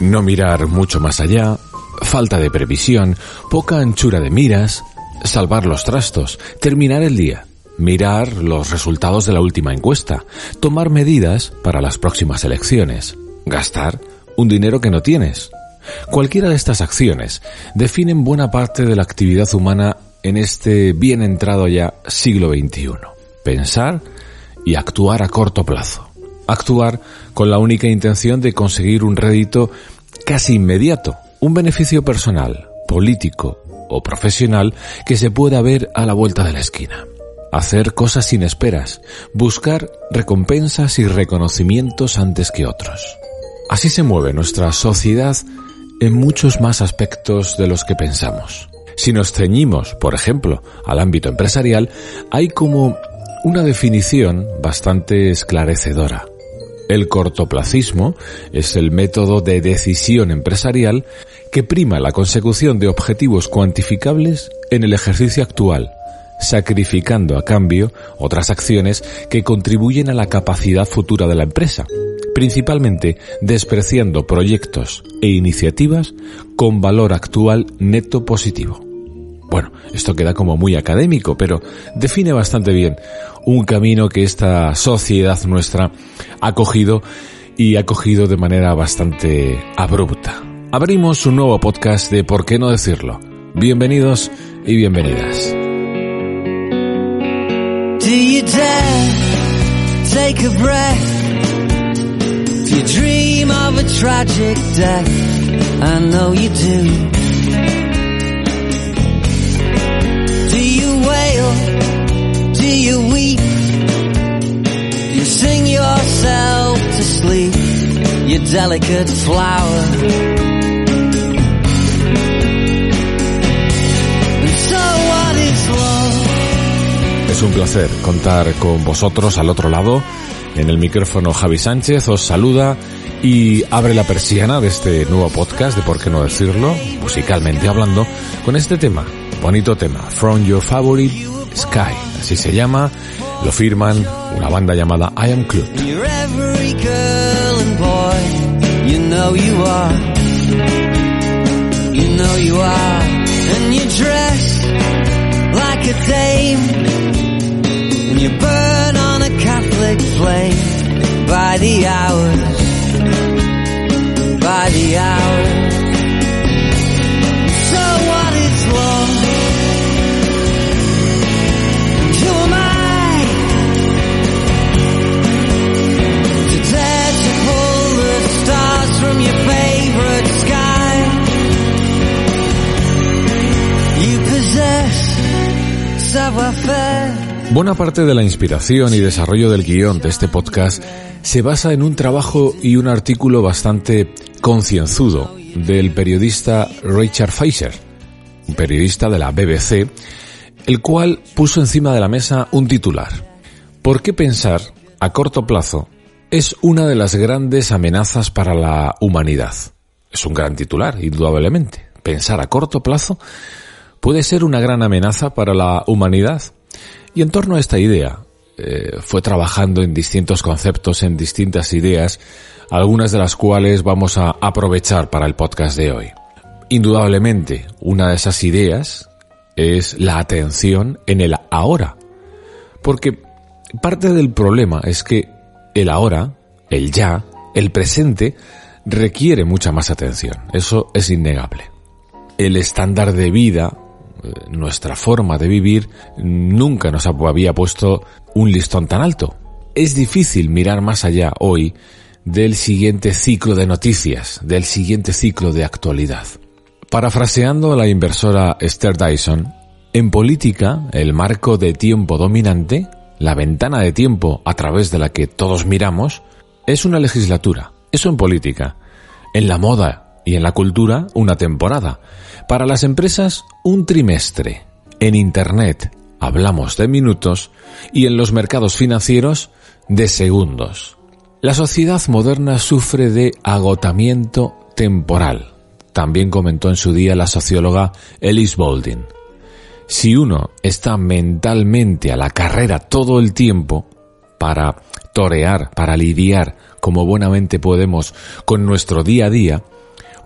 no mirar mucho más allá, falta de previsión, poca anchura de miras, salvar los trastos, terminar el día, mirar los resultados de la última encuesta, tomar medidas para las próximas elecciones, gastar un dinero que no tienes. Cualquiera de estas acciones definen buena parte de la actividad humana en este bien entrado ya siglo XXI. Pensar y actuar a corto plazo. Actuar con la única intención de conseguir un rédito casi inmediato, un beneficio personal, político o profesional que se pueda ver a la vuelta de la esquina. Hacer cosas sin esperas, buscar recompensas y reconocimientos antes que otros. Así se mueve nuestra sociedad en muchos más aspectos de los que pensamos. Si nos ceñimos, por ejemplo, al ámbito empresarial, hay como una definición bastante esclarecedora. El cortoplacismo es el método de decisión empresarial que prima la consecución de objetivos cuantificables en el ejercicio actual, sacrificando a cambio otras acciones que contribuyen a la capacidad futura de la empresa, principalmente despreciando proyectos e iniciativas con valor actual neto positivo. Bueno, esto queda como muy académico, pero define bastante bien un camino que esta sociedad nuestra ha cogido y ha cogido de manera bastante abrupta. Abrimos un nuevo podcast de ¿Por qué no decirlo? Bienvenidos y bienvenidas. Sleep? You delicate flower. Es un placer contar con vosotros al otro lado. En el micrófono Javi Sánchez os saluda y abre la persiana de este nuevo podcast de por qué no decirlo, musicalmente hablando, con este tema, bonito tema, From Your Favorite Sky, así se llama, lo firman una banda llamada I Am Club. You're every girl and boy, you Buena parte de la inspiración y desarrollo del guion de este podcast se basa en un trabajo y un artículo bastante concienzudo del periodista Richard Fisher, un periodista de la BBC, el cual puso encima de la mesa un titular. ¿Por qué pensar a corto plazo es una de las grandes amenazas para la humanidad? Es un gran titular, indudablemente. Pensar a corto plazo puede ser una gran amenaza para la humanidad. Y en torno a esta idea, eh, fue trabajando en distintos conceptos, en distintas ideas, algunas de las cuales vamos a aprovechar para el podcast de hoy. Indudablemente, una de esas ideas es la atención en el ahora. Porque parte del problema es que el ahora, el ya, el presente, requiere mucha más atención. Eso es innegable. El estándar de vida, nuestra forma de vivir, nunca nos había puesto un listón tan alto. Es difícil mirar más allá hoy del siguiente ciclo de noticias, del siguiente ciclo de actualidad. Parafraseando a la inversora Esther Dyson, en política, el marco de tiempo dominante, la ventana de tiempo a través de la que todos miramos, es una legislatura. Eso en política. En la moda y en la cultura, una temporada. Para las empresas, un trimestre. En Internet, hablamos de minutos y en los mercados financieros, de segundos. La sociedad moderna sufre de agotamiento temporal. También comentó en su día la socióloga Elise Boulding. Si uno está mentalmente a la carrera todo el tiempo para torear, para lidiar como buenamente podemos con nuestro día a día,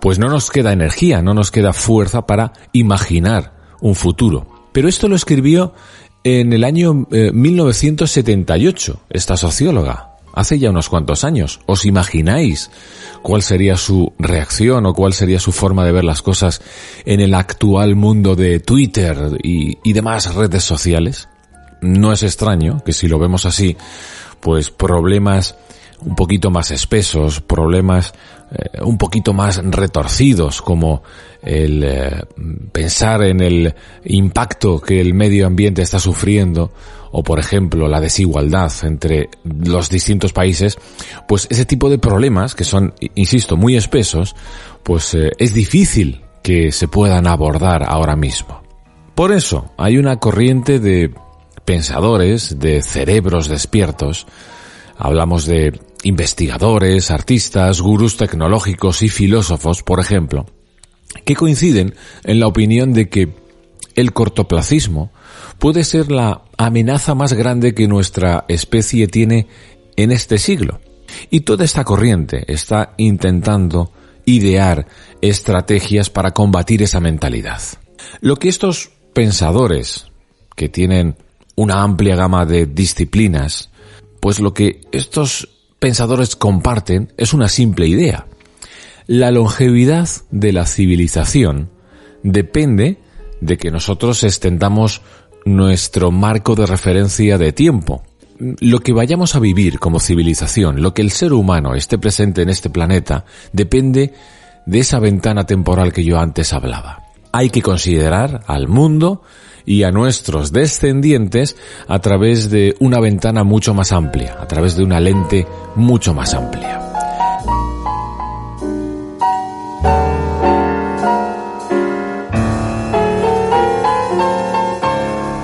pues no nos queda energía, no nos queda fuerza para imaginar un futuro. Pero esto lo escribió en el año 1978, eh, esta socióloga, hace ya unos cuantos años. ¿Os imagináis cuál sería su reacción o cuál sería su forma de ver las cosas en el actual mundo de Twitter y demás redes sociales? No es extraño que si lo vemos así, pues problemas un poquito más espesos, problemas eh, un poquito más retorcidos, como el eh, pensar en el impacto que el medio ambiente está sufriendo, o por ejemplo la desigualdad entre los distintos países, pues ese tipo de problemas, que son, insisto, muy espesos, pues eh, es difícil que se puedan abordar ahora mismo. Por eso hay una corriente de pensadores, de cerebros despiertos, hablamos de investigadores, artistas, gurús tecnológicos y filósofos, por ejemplo, que coinciden en la opinión de que el cortoplacismo puede ser la amenaza más grande que nuestra especie tiene en este siglo. Y toda esta corriente está intentando idear estrategias para combatir esa mentalidad. Lo que estos pensadores, que tienen una amplia gama de disciplinas, pues lo que estos pensadores comparten es una simple idea. La longevidad de la civilización depende de que nosotros extendamos nuestro marco de referencia de tiempo. Lo que vayamos a vivir como civilización, lo que el ser humano esté presente en este planeta, depende de esa ventana temporal que yo antes hablaba. Hay que considerar al mundo y a nuestros descendientes a través de una ventana mucho más amplia, a través de una lente mucho más amplia.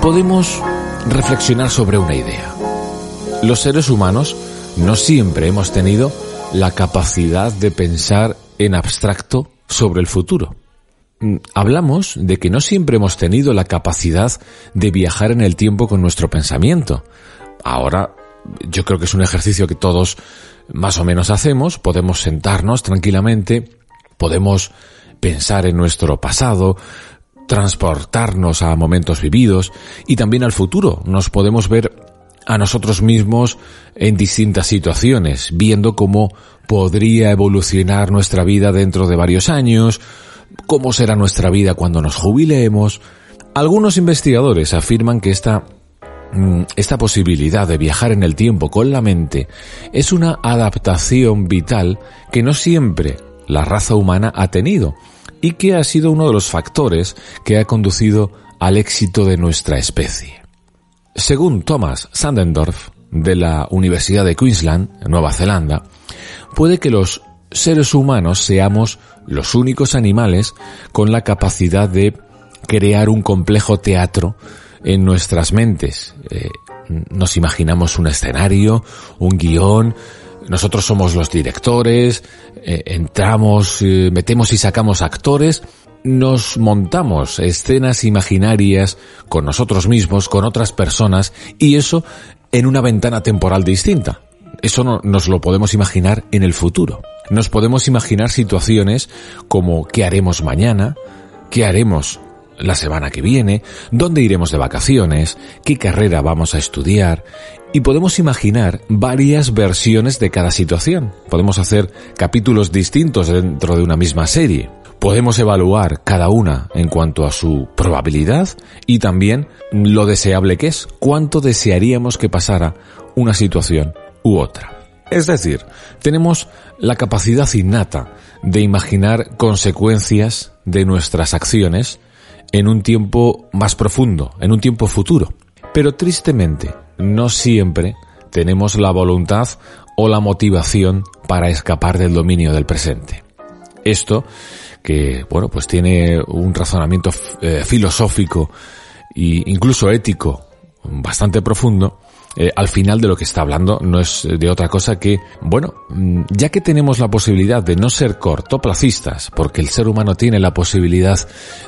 Podemos reflexionar sobre una idea. Los seres humanos no siempre hemos tenido la capacidad de pensar en abstracto sobre el futuro. Mm, hablamos de que no siempre hemos tenido la capacidad de viajar en el tiempo con nuestro pensamiento. Ahora yo creo que es un ejercicio que todos más o menos hacemos, podemos sentarnos tranquilamente, podemos pensar en nuestro pasado, transportarnos a momentos vividos y también al futuro. Nos podemos ver a nosotros mismos en distintas situaciones, viendo cómo podría evolucionar nuestra vida dentro de varios años, cómo será nuestra vida cuando nos jubilemos. Algunos investigadores afirman que esta, mm, esta posibilidad de viajar en el tiempo con la mente es una adaptación vital que no siempre la raza humana ha tenido y que ha sido uno de los factores que ha conducido al éxito de nuestra especie. Según Thomas Sandendorf, de la Universidad de Queensland, en Nueva Zelanda, puede que los seres humanos seamos los únicos animales con la capacidad de crear un complejo teatro en nuestras mentes. Eh, nos imaginamos un escenario, un guion, nosotros somos los directores, eh, entramos, eh, metemos y sacamos actores, nos montamos escenas imaginarias con nosotros mismos, con otras personas, y eso en una ventana temporal distinta. Eso no, nos lo podemos imaginar en el futuro. Nos podemos imaginar situaciones como qué haremos mañana, qué haremos la semana que viene, dónde iremos de vacaciones, qué carrera vamos a estudiar, y podemos imaginar varias versiones de cada situación. Podemos hacer capítulos distintos dentro de una misma serie. Podemos evaluar cada una en cuanto a su probabilidad y también lo deseable que es, cuánto desearíamos que pasara una situación u otra. Es decir, tenemos la capacidad innata de imaginar consecuencias de nuestras acciones en un tiempo más profundo, en un tiempo futuro. Pero tristemente, no siempre tenemos la voluntad o la motivación para escapar del dominio del presente. Esto, que, bueno, pues tiene un razonamiento eh, filosófico e incluso ético bastante profundo, eh, al final de lo que está hablando no es de otra cosa que, bueno, mm, ya que tenemos la posibilidad de no ser cortoplacistas, porque el ser humano tiene la posibilidad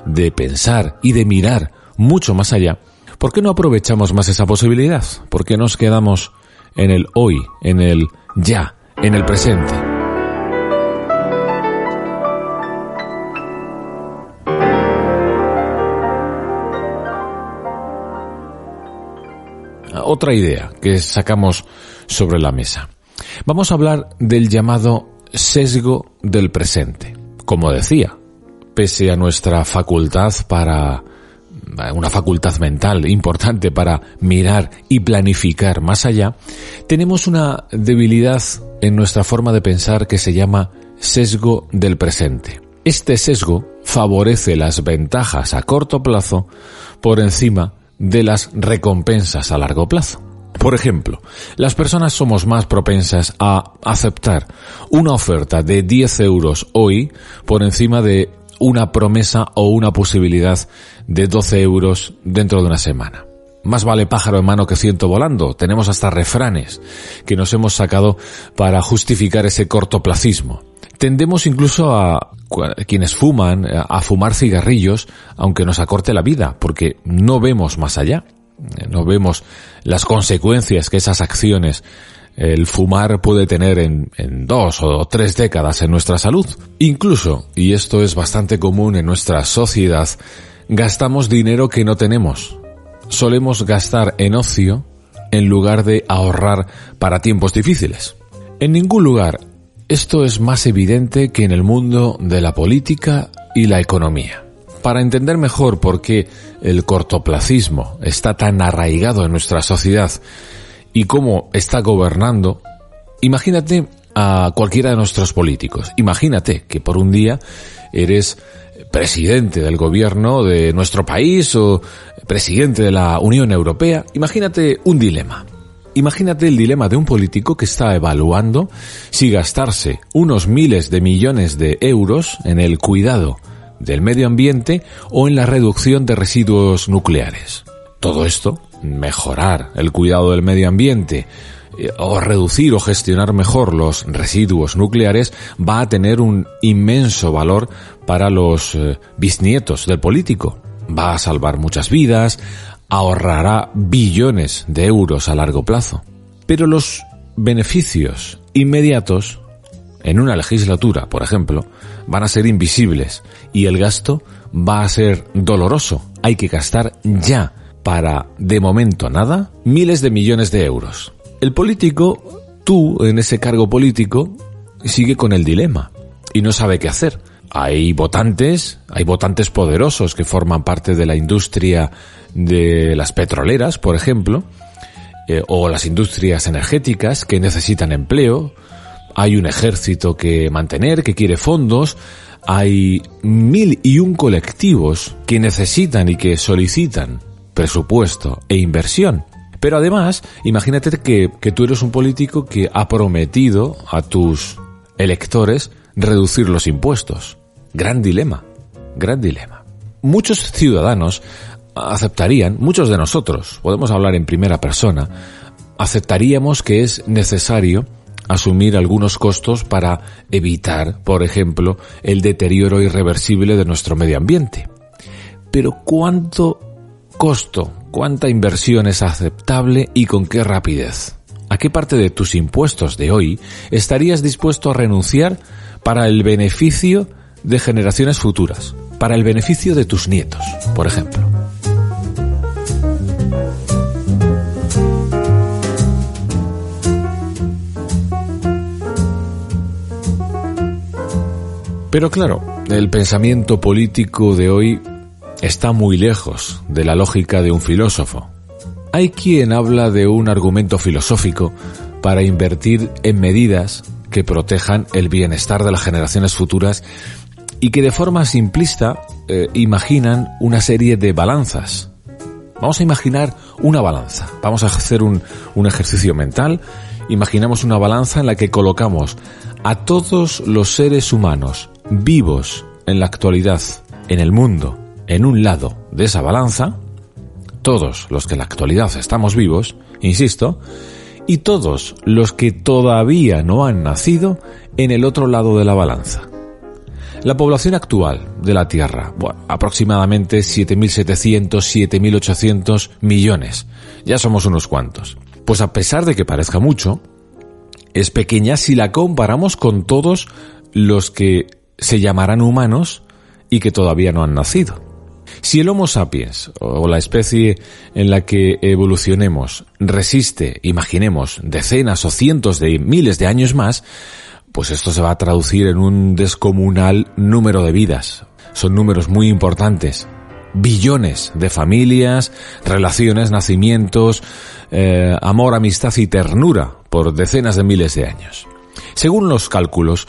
de pensar y de mirar mucho más allá, ¿por qué no aprovechamos más esa posibilidad? ¿Por qué nos quedamos en el hoy, en el ya, en el presente? Otra idea que sacamos sobre la mesa. Vamos a hablar del llamado sesgo del presente. Como decía, pese a nuestra facultad para una facultad mental importante para mirar y planificar más allá, tenemos una debilidad en nuestra forma de pensar que se llama sesgo del presente. Este sesgo favorece las ventajas a corto plazo por encima de las recompensas a largo plazo. Por ejemplo, las personas somos más propensas a aceptar una oferta de 10 euros hoy por encima de una promesa o una posibilidad de 12 euros dentro de una semana. Más vale pájaro en mano que ciento volando. Tenemos hasta refranes que nos hemos sacado para justificar ese cortoplacismo. Tendemos incluso a quienes fuman a fumar cigarrillos aunque nos acorte la vida porque no vemos más allá. No vemos las consecuencias que esas acciones el fumar puede tener en, en, dos o tres décadas en nuestra salud. Incluso, y esto es bastante común en nuestra sociedad, gastamos dinero que no tenemos. Solemos gastar en ocio en lugar de ahorrar para tiempos difíciles. En ningún lugar esto es más evidente que en el mundo de la política y la economía. Para entender mejor por qué el cortoplacismo está tan arraigado en nuestra sociedad y cómo está gobernando, imagínate a cualquiera de nuestros políticos. Imagínate que por un día eres presidente del gobierno de nuestro país o presidente de la Unión Europea. Imagínate un dilema. Imagínate el dilema de un político que está evaluando si gastarse unos miles de millones de euros en el cuidado del medio ambiente o en la reducción de residuos nucleares. Todo esto mejorar el cuidado del medio ambiente o reducir o gestionar mejor los residuos nucleares va a tener un inmenso valor para los eh, bisnietos del político. Va a salvar muchas vidas, ahorrará billones de euros a largo plazo. Pero los beneficios inmediatos en una legislatura, por ejemplo, van a ser invisibles y el gasto va a ser doloroso. Hay que gastar ya para, de momento nada, miles de millones de euros. El político, tú en ese cargo político, sigue con el dilema y no sabe qué hacer. Hay votantes, hay votantes poderosos que forman parte de la industria de las petroleras, por ejemplo, eh, o las industrias energéticas que necesitan empleo. Hay un ejército que mantener, que quiere fondos. Hay mil y un colectivos que necesitan y que solicitan presupuesto e inversión. Pero además, imagínate que, tú eres un político que ha prometido a tus electores reducir los impuestos. Gran dilema, gran dilema. Muchos ciudadanos aceptarían, muchos de nosotros, podemos hablar en primera persona, aceptaríamos que es necesario asumir algunos costos para evitar, por ejemplo, el deterioro irreversible de nuestro medio ambiente. Pero ¿cuánto costo, cuánta inversión es aceptable y con qué rapidez. ¿A qué parte de tus impuestos de hoy estarías dispuesto a renunciar para el beneficio de generaciones futuras? Para el beneficio de tus nietos, por ejemplo. Pero claro, el pensamiento político de hoy está muy lejos de la lógica de un filósofo. Hay quien habla de un argumento filosófico para invertir en medidas que protejan el bienestar de las generaciones futuras y que de forma simplista eh, imaginan una serie de balanzas. Vamos a imaginar una balanza. Vamos a hacer un, un ejercicio mental. Imaginamos una balanza en la que colocamos a todos los seres humanos vivos en la actualidad, en el mundo, en un lado de esa balanza, todos los que en la actualidad estamos vivos, insisto, y todos los que todavía no han nacido en el otro lado de la balanza. La población actual de la Tierra, bueno, aproximadamente 7.700, 7.800 millones. Ya somos unos cuantos. Pues a pesar de que parezca mucho, es pequeña si la comparamos con todos los que se llamarán humanos y que todavía no han nacido. Si el Homo sapiens, o la especie en la que evolucionemos, resiste, imaginemos, decenas o cientos de miles de años más, pues esto se va a traducir en un descomunal número de vidas. Son números muy importantes. Billones de familias, relaciones, nacimientos, eh, amor, amistad y ternura por decenas de miles de años. Según los cálculos,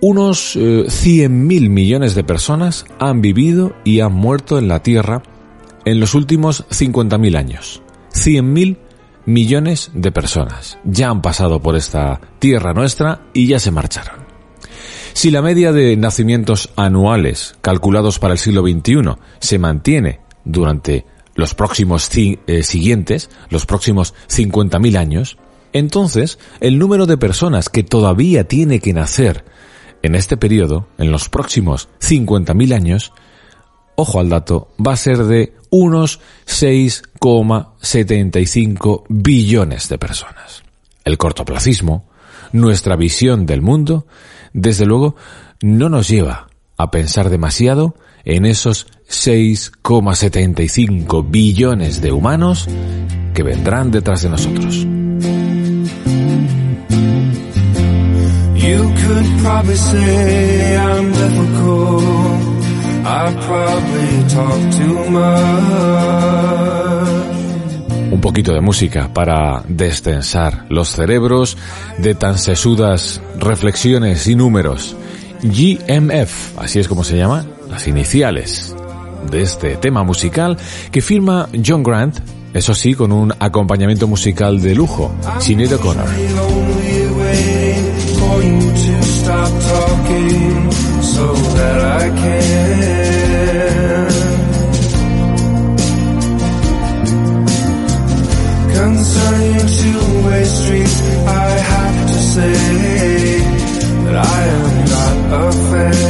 unos eh, 100.000 millones de personas han vivido y han muerto en la Tierra en los últimos 50.000 años. 100.000 millones de personas ya han pasado por esta Tierra nuestra y ya se marcharon. Si la media de nacimientos anuales calculados para el siglo XXI se mantiene durante los próximos eh, siguientes, los próximos 50.000 años, entonces el número de personas que todavía tiene que nacer en este periodo, en los próximos 50.000 años, ojo al dato, va a ser de unos 6,75 billones de personas. El cortoplacismo, nuestra visión del mundo, desde luego, no nos lleva a pensar demasiado en esos 6,75 billones de humanos que vendrán detrás de nosotros. Un poquito de música para destensar los cerebros de tan sesudas reflexiones y números. GMF, así es como se llama, las iniciales de este tema musical que firma John Grant, eso sí, con un acompañamiento musical de lujo, Sinead O'Connor. For you to stop talking so that I can. Concerning two-way streets, I have to say that I am not a fan.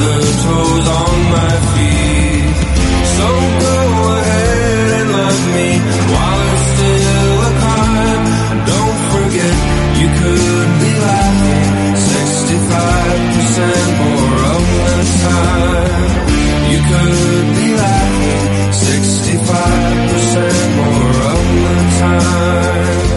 The toes on my feet So go ahead and love me while it's still a crime And don't forget you could be laughing 65% more of the time You could be laughing 65% more of the time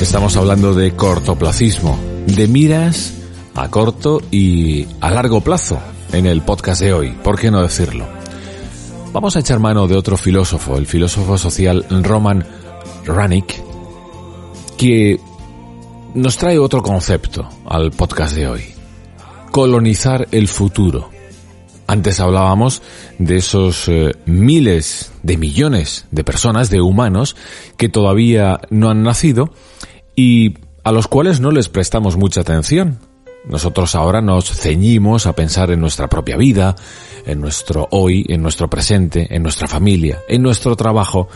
Estamos hablando de cortoplacismo, de miras a corto y a largo plazo en el podcast de hoy, ¿por qué no decirlo? Vamos a echar mano de otro filósofo, el filósofo social Roman Ranik, que nos trae otro concepto al podcast de hoy. Colonizar el futuro. Antes hablábamos de esos eh, miles de millones de personas, de humanos, que todavía no han nacido y a los cuales no les prestamos mucha atención. Nosotros ahora nos ceñimos a pensar en nuestra propia vida, en nuestro hoy, en nuestro presente, en nuestra familia, en nuestro trabajo,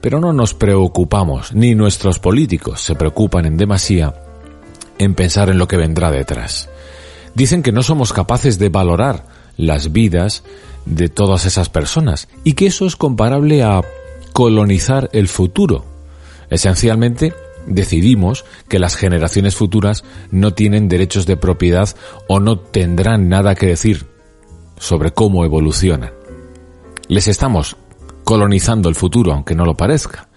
pero no nos preocupamos, ni nuestros políticos se preocupan en demasía en pensar en lo que vendrá detrás. Dicen que no somos capaces de valorar las vidas de todas esas personas y que eso es comparable a colonizar el futuro. Esencialmente, decidimos que las generaciones futuras no tienen derechos de propiedad o no tendrán nada que decir sobre cómo evolucionan. Les estamos colonizando el futuro, aunque no lo parezca.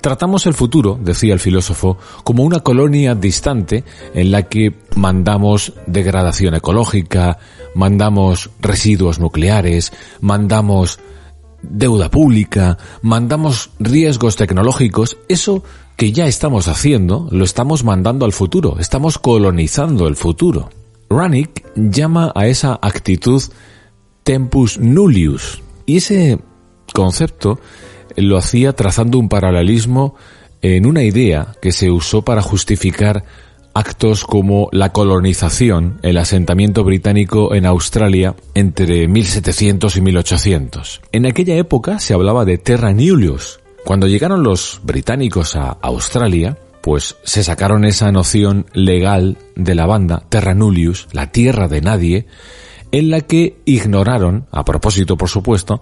Tratamos el futuro, decía el filósofo, como una colonia distante en la que mandamos degradación ecológica, mandamos residuos nucleares, mandamos deuda pública, mandamos riesgos tecnológicos, eso que ya estamos haciendo, lo estamos mandando al futuro, estamos colonizando el futuro. Rannick llama a esa actitud tempus nullius, y ese concepto lo hacía trazando un paralelismo en una idea que se usó para justificar actos como la colonización, el asentamiento británico en Australia entre 1700 y 1800. En aquella época se hablaba de terra nullius. Cuando llegaron los británicos a Australia, pues se sacaron esa noción legal de la banda, terra nullius, la tierra de nadie, en la que ignoraron, a propósito por supuesto,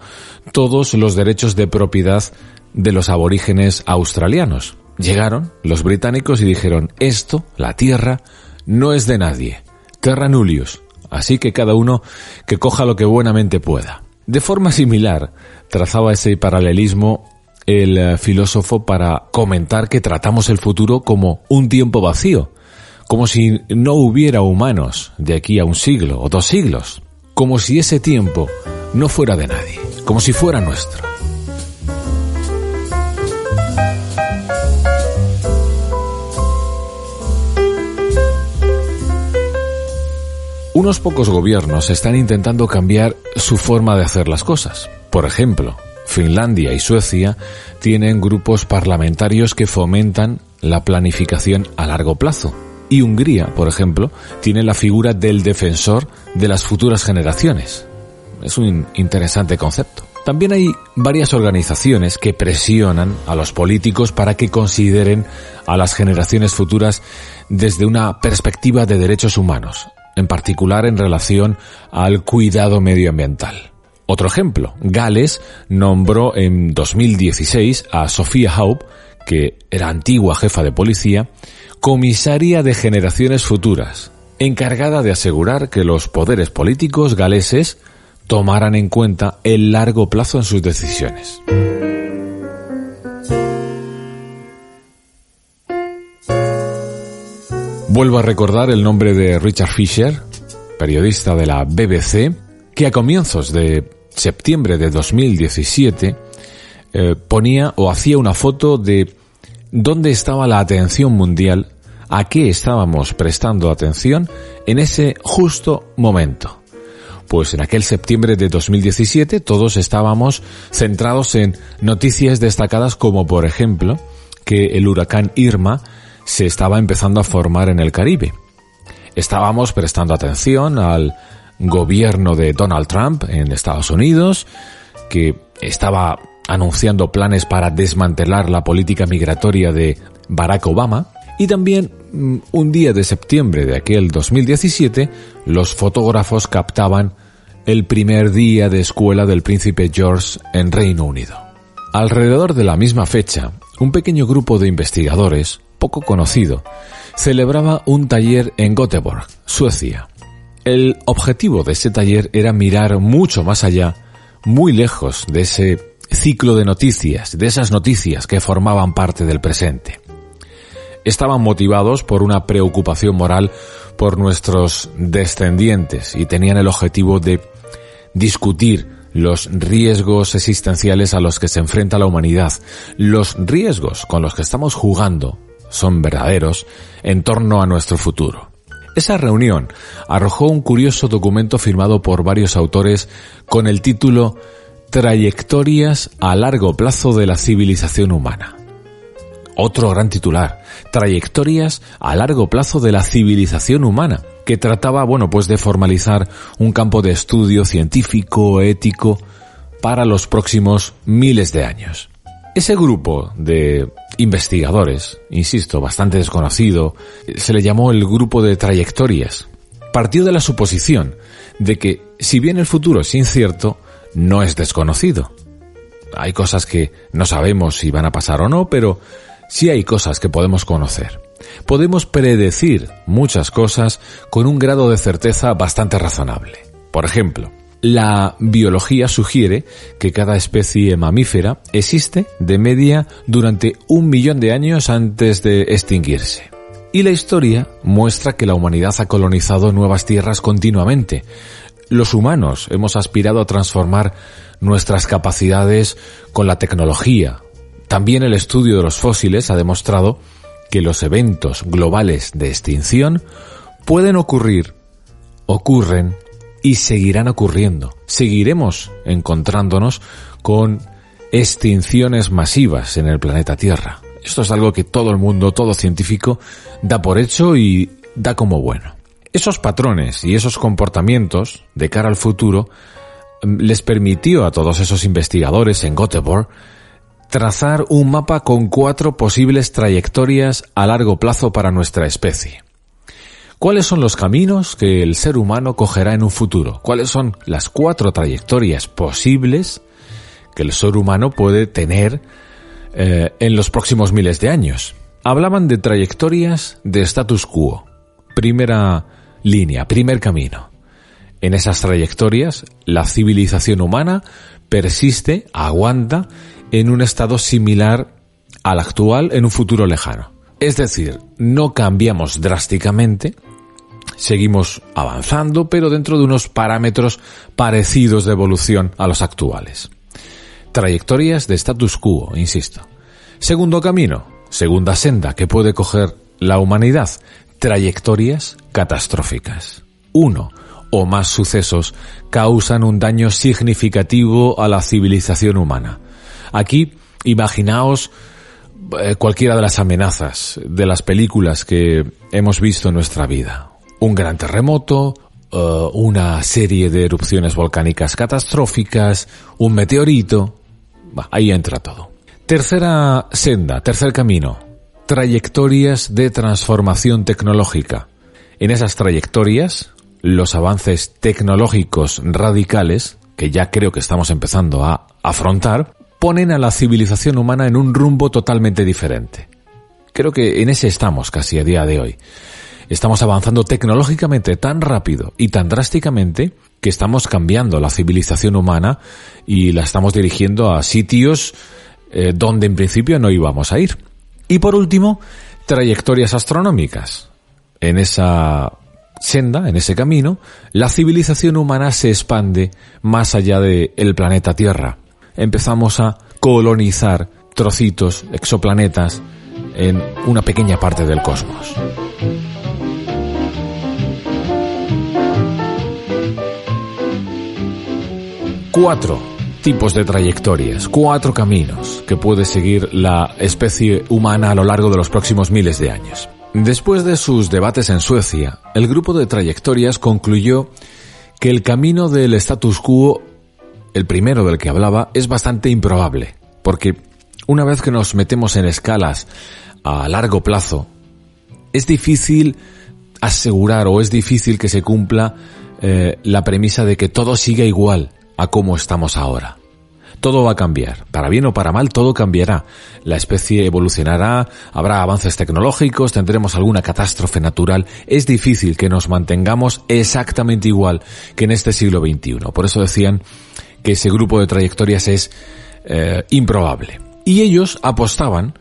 todos los derechos de propiedad de los aborígenes australianos. Llegaron los británicos y dijeron, esto, la tierra, no es de nadie. Terra nullius. Así que cada uno que coja lo que buenamente pueda. De forma similar, trazaba ese paralelismo el eh, filósofo para comentar que tratamos el futuro como un tiempo vacío, como si no hubiera humanos de aquí a un siglo o dos siglos, como si ese tiempo no fuera de nadie, como si fuera nuestro. Unos pocos gobiernos están intentando cambiar su forma de hacer las cosas. Por ejemplo, Finlandia y Suecia tienen grupos parlamentarios que fomentan la planificación a largo plazo. Y Hungría, por ejemplo, tiene la figura del defensor de las futuras generaciones. Es un interesante concepto. También hay varias organizaciones que presionan a los políticos para que consideren a las generaciones futuras desde una perspectiva de derechos humanos, en particular en relación al cuidado medioambiental. Otro ejemplo, Gales nombró en 2016 a Sofía Haupt, que era antigua jefa de policía, comisaria de generaciones futuras, encargada de asegurar que los poderes políticos galeses tomaran en cuenta el largo plazo en sus decisiones. Vuelvo a recordar el nombre de Richard Fisher, periodista de la BBC, que a comienzos de septiembre de 2017 eh, ponía o hacía una foto de dónde estaba la atención mundial, a qué estábamos prestando atención en ese justo momento. Pues en aquel septiembre de 2017 todos estábamos centrados en noticias destacadas como por ejemplo que el huracán Irma se estaba empezando a formar en el Caribe. Estábamos prestando atención al gobierno de Donald Trump en Estados Unidos, que estaba anunciando planes para desmantelar la política migratoria de Barack Obama, y también mm, un día de septiembre de aquel 2017, los fotógrafos captaban el primer día de escuela del príncipe George en Reino Unido. Alrededor de la misma fecha, un pequeño grupo de investigadores poco conocido, celebraba un taller en Göteborg, Suecia. El objetivo de ese taller era mirar mucho más allá, muy lejos de ese ciclo de noticias, de esas noticias que formaban parte del presente. Estaban motivados por una preocupación moral por nuestros descendientes y tenían el objetivo de discutir los riesgos existenciales a los que se enfrenta la humanidad, los riesgos con los que estamos jugando son verdaderos en torno a nuestro futuro. Esa reunión arrojó un curioso documento firmado por varios autores con el título Trayectorias a largo plazo de la civilización humana. Otro gran titular, Trayectorias a largo plazo de la civilización humana, que trataba, bueno, pues de formalizar un campo de estudio científico, ético, para los próximos miles de años. Ese grupo de investigadores, insisto, bastante desconocido, se le llamó el grupo de trayectorias. Partió de la suposición de que, si bien el futuro es incierto, no es desconocido. Hay cosas que no sabemos si van a pasar o no, pero sí hay cosas que podemos conocer. Podemos predecir muchas cosas con un grado de certeza bastante razonable. Por ejemplo, la biología sugiere que cada especie mamífera existe de media durante un millón de años antes de extinguirse. Y la historia muestra que la humanidad ha colonizado nuevas tierras continuamente. Los humanos hemos aspirado a transformar nuestras capacidades con la tecnología. También el estudio de los fósiles ha demostrado que los eventos globales de extinción pueden ocurrir, ocurren y seguirán ocurriendo. Seguiremos encontrándonos con extinciones masivas en el planeta Tierra. Esto es algo que todo el mundo, todo científico, da por hecho y da como bueno. Esos patrones y esos comportamientos de cara al futuro mm, les permitió a todos esos investigadores en Göteborg trazar un mapa con cuatro posibles trayectorias a largo plazo para nuestra especie. ¿Cuáles son los caminos que el ser humano cogerá en un futuro? ¿Cuáles son las cuatro trayectorias posibles que el ser humano puede tener eh, en los próximos miles de años? Hablaban de trayectorias de status quo. Primera línea, primer camino. En esas trayectorias, la civilización humana persiste, aguanta, en un estado similar al actual en un futuro lejano. Es decir, no cambiamos drásticamente, seguimos avanzando, pero dentro de unos parámetros parecidos de evolución a los actuales. Trayectorias de status quo, insisto. Segundo camino, segunda senda que puede coger la humanidad, trayectorias catastróficas. Uno o más sucesos causan un daño significativo a la civilización humana. Aquí, imaginaos eh, cualquiera de las amenazas de las películas que hemos visto en nuestra vida. Un gran terremoto, eh, una serie de erupciones volcánicas catastróficas, un meteorito. ahí entra todo. Tercera senda, tercer camino. Trayectorias de transformación tecnológica. En esas trayectorias, los avances tecnológicos radicales, que ya creo que estamos empezando a afrontar, ponen a la civilización humana en un rumbo totalmente diferente. Creo que en ese estamos casi a día de hoy. Estamos avanzando tecnológicamente tan rápido y tan drásticamente que estamos cambiando la civilización humana y la estamos dirigiendo a sitios eh, donde en principio no íbamos a ir. Y por último, trayectorias astronómicas. En esa senda, en ese camino, la civilización humana se expande más allá del planeta Tierra empezamos a colonizar trocitos, exoplanetas, en una pequeña parte del cosmos. Cuatro tipos de trayectorias, cuatro caminos que puede seguir la especie humana a lo largo de los próximos miles de años. Después de sus debates en Suecia, el grupo de trayectorias concluyó que el camino del status quo el primero del que hablaba, es bastante improbable, porque una vez que nos metemos en escalas a largo plazo, es difícil asegurar o es difícil que se cumpla eh, la premisa de que todo siga igual a como estamos ahora. Todo va a cambiar, para bien o para mal, todo cambiará. La especie evolucionará, habrá avances tecnológicos, tendremos alguna catástrofe natural. Es difícil que nos mantengamos exactamente igual que en este siglo XXI. Por eso decían que ese grupo de trayectorias es eh, improbable. Y ellos apostaban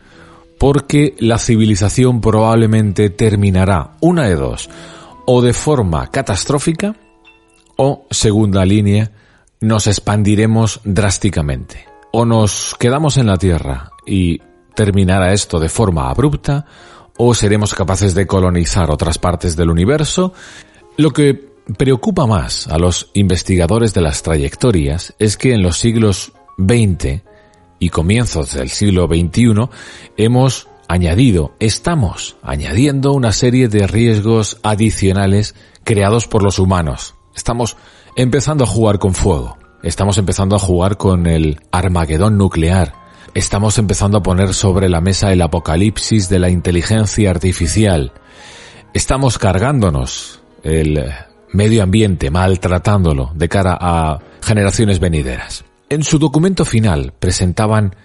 porque la civilización probablemente terminará una de dos, o de forma catastrófica, o, segunda línea, nos expandiremos drásticamente. O nos quedamos en la Tierra y terminará esto de forma abrupta, o seremos capaces de colonizar otras partes del universo, lo que preocupa más a los investigadores de las trayectorias es que en los siglos XX y comienzos del siglo XXI hemos añadido, estamos añadiendo una serie de riesgos adicionales creados por los humanos. Estamos empezando a jugar con fuego. Estamos empezando a jugar con el Armagedón nuclear. Estamos empezando a poner sobre la mesa el apocalipsis de la inteligencia artificial. Estamos cargándonos el medio ambiente, maltratándolo de cara a generaciones venideras. En su documento final presentaban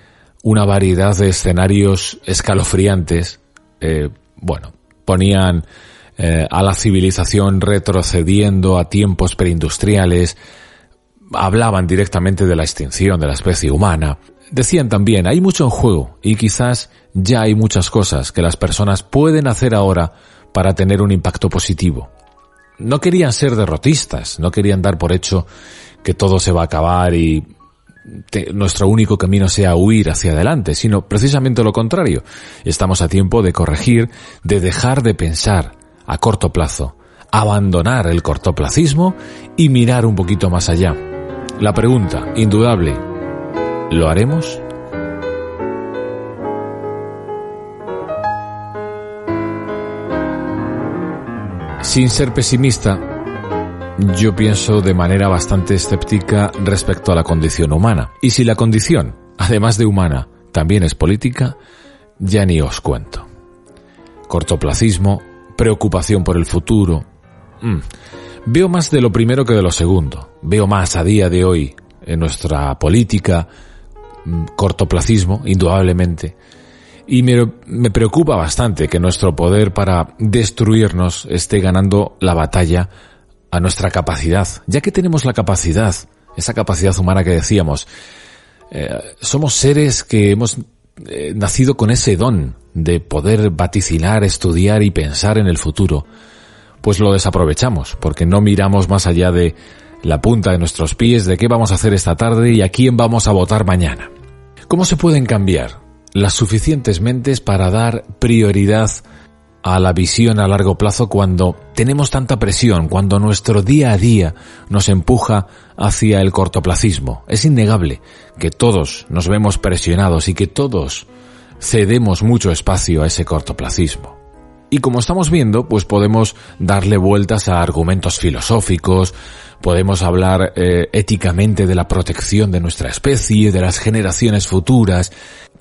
una variedad de escenarios escalofriantes, eh, bueno, ponían eh, a la civilización retrocediendo a tiempos preindustriales, hablaban directamente de la extinción de la especie humana. Decían también, hay mucho en juego y quizás ya hay muchas cosas que las personas pueden hacer ahora para tener un impacto positivo no querían ser derrotistas, no querían dar por hecho que todo se va a acabar y nuestro único camino sea huir hacia adelante, sino precisamente lo contrario. Estamos a tiempo de corregir, de dejar de pensar a corto plazo, abandonar el cortoplacismo y mirar un poquito más allá. La pregunta, indudable, ¿lo haremos? Sin ser pesimista, yo pienso de manera bastante escéptica respecto a la condición humana. Y si la condición, además de humana, también es política, ya ni os cuento. Cortoplacismo, preocupación por el futuro. Mm. Veo más de lo primero que de lo segundo. Veo más a día de hoy en nuestra política, mm, cortoplacismo, indudablemente. Y me, me, preocupa bastante que nuestro poder para destruirnos esté ganando la batalla a nuestra capacidad, ya que tenemos la capacidad, esa capacidad humana que decíamos, eh, somos seres que hemos eh, nacido con ese don de poder vaticinar, estudiar y pensar en el futuro, pues lo desaprovechamos, porque no miramos más allá de la punta de nuestros pies, de qué vamos a hacer esta tarde y a quién vamos a votar mañana. ¿Cómo se pueden cambiar las suficientes mentes para dar prioridad la visión a largo plazo cuando tenemos tanta presión, cuando nuestro día a día nos empuja hacia el cortoplacismo. Es innegable que todos nos vemos presionados y que todos cedemos mucho espacio a ese cortoplacismo. Y como estamos viendo, pues podemos darle vueltas a argumentos filosóficos, podemos hablar eh, éticamente de la protección de nuestra especie, de las generaciones futuras,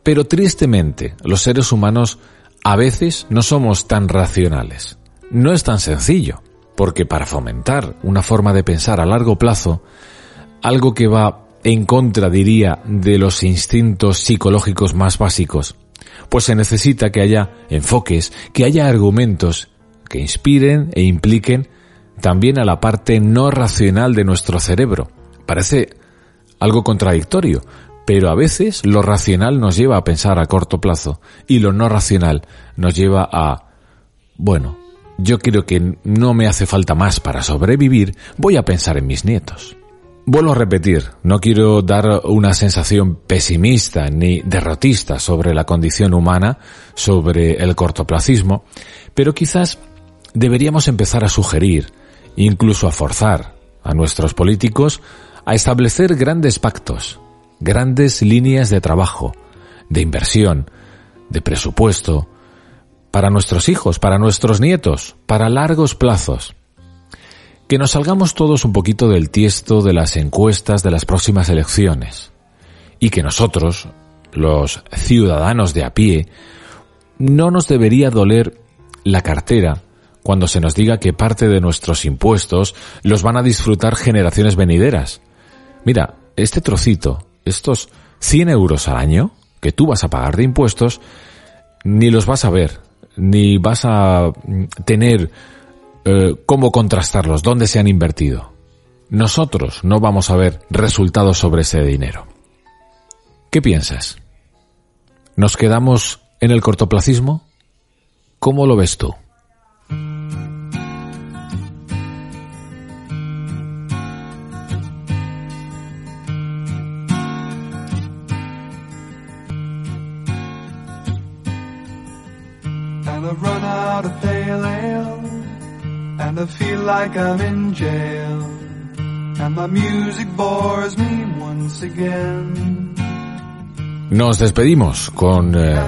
pero tristemente los seres humanos a veces no somos tan racionales. No es tan sencillo, porque para fomentar una forma de pensar a largo plazo, algo que va en contra, diría, de los instintos psicológicos más básicos, pues se necesita que haya enfoques, que haya argumentos que inspiren e impliquen también a la parte no racional de nuestro cerebro. Parece algo contradictorio, pero a veces lo racional nos lleva a pensar a corto plazo y lo no racional nos lleva a, bueno, yo creo que no me hace falta más para sobrevivir, voy a pensar en mis nietos. Vuelvo a repetir, no quiero dar una sensación pesimista ni derrotista sobre la condición humana, sobre el cortoplacismo, pero quizás deberíamos empezar a sugerir, incluso a forzar a nuestros políticos a establecer grandes pactos, grandes líneas de trabajo, de inversión, de presupuesto, para nuestros hijos, para nuestros nietos, para largos plazos. Que nos salgamos todos un poquito del tiesto de las encuestas de las próximas elecciones y que nosotros, los ciudadanos de a pie, no nos debería doler la cartera cuando se nos diga que parte de nuestros impuestos los van a disfrutar generaciones venideras. Mira, este trocito estos 100 euros al año que tú vas a pagar de impuestos, ni los vas a ver, ni vas a mm, tener eh, cómo contrastarlos, dónde se han invertido. Nosotros no vamos a ver resultados sobre ese dinero. ¿Qué piensas? ¿Nos quedamos en el cortoplacismo? ¿Cómo lo ves tú? Nos despedimos con... Eh,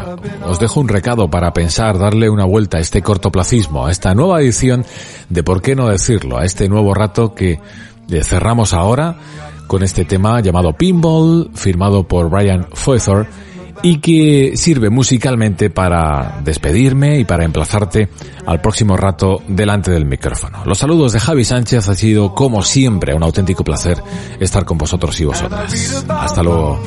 os dejo un recado para pensar, darle una vuelta a este cortoplacismo, a esta nueva edición de por qué no decirlo, a este nuevo rato que eh, cerramos ahora con este tema llamado Pinball, firmado por Brian Foethor y que sirve musicalmente para despedirme y para emplazarte al próximo rato delante del micrófono. Los saludos de Javi Sánchez ha sido como siempre un auténtico placer estar con vosotros y vosotras. Hasta luego.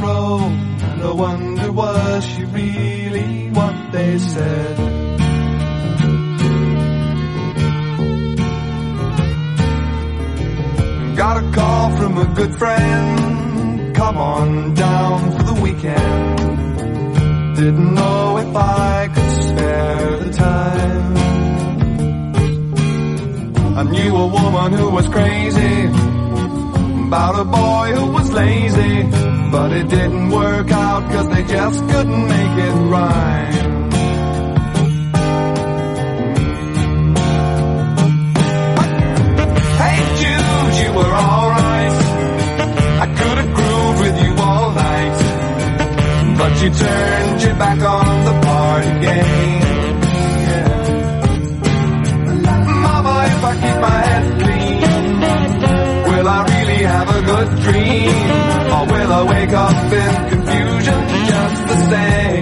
Didn't know if I could spare the time. I knew a woman who was crazy about a boy who was lazy, but it didn't work out cause they just couldn't make it rhyme. Hey Jude, you were alright. You turned back on the party game. Mama, if I keep my head clean, will I really have a good dream? Or will I wake up in confusion just the same?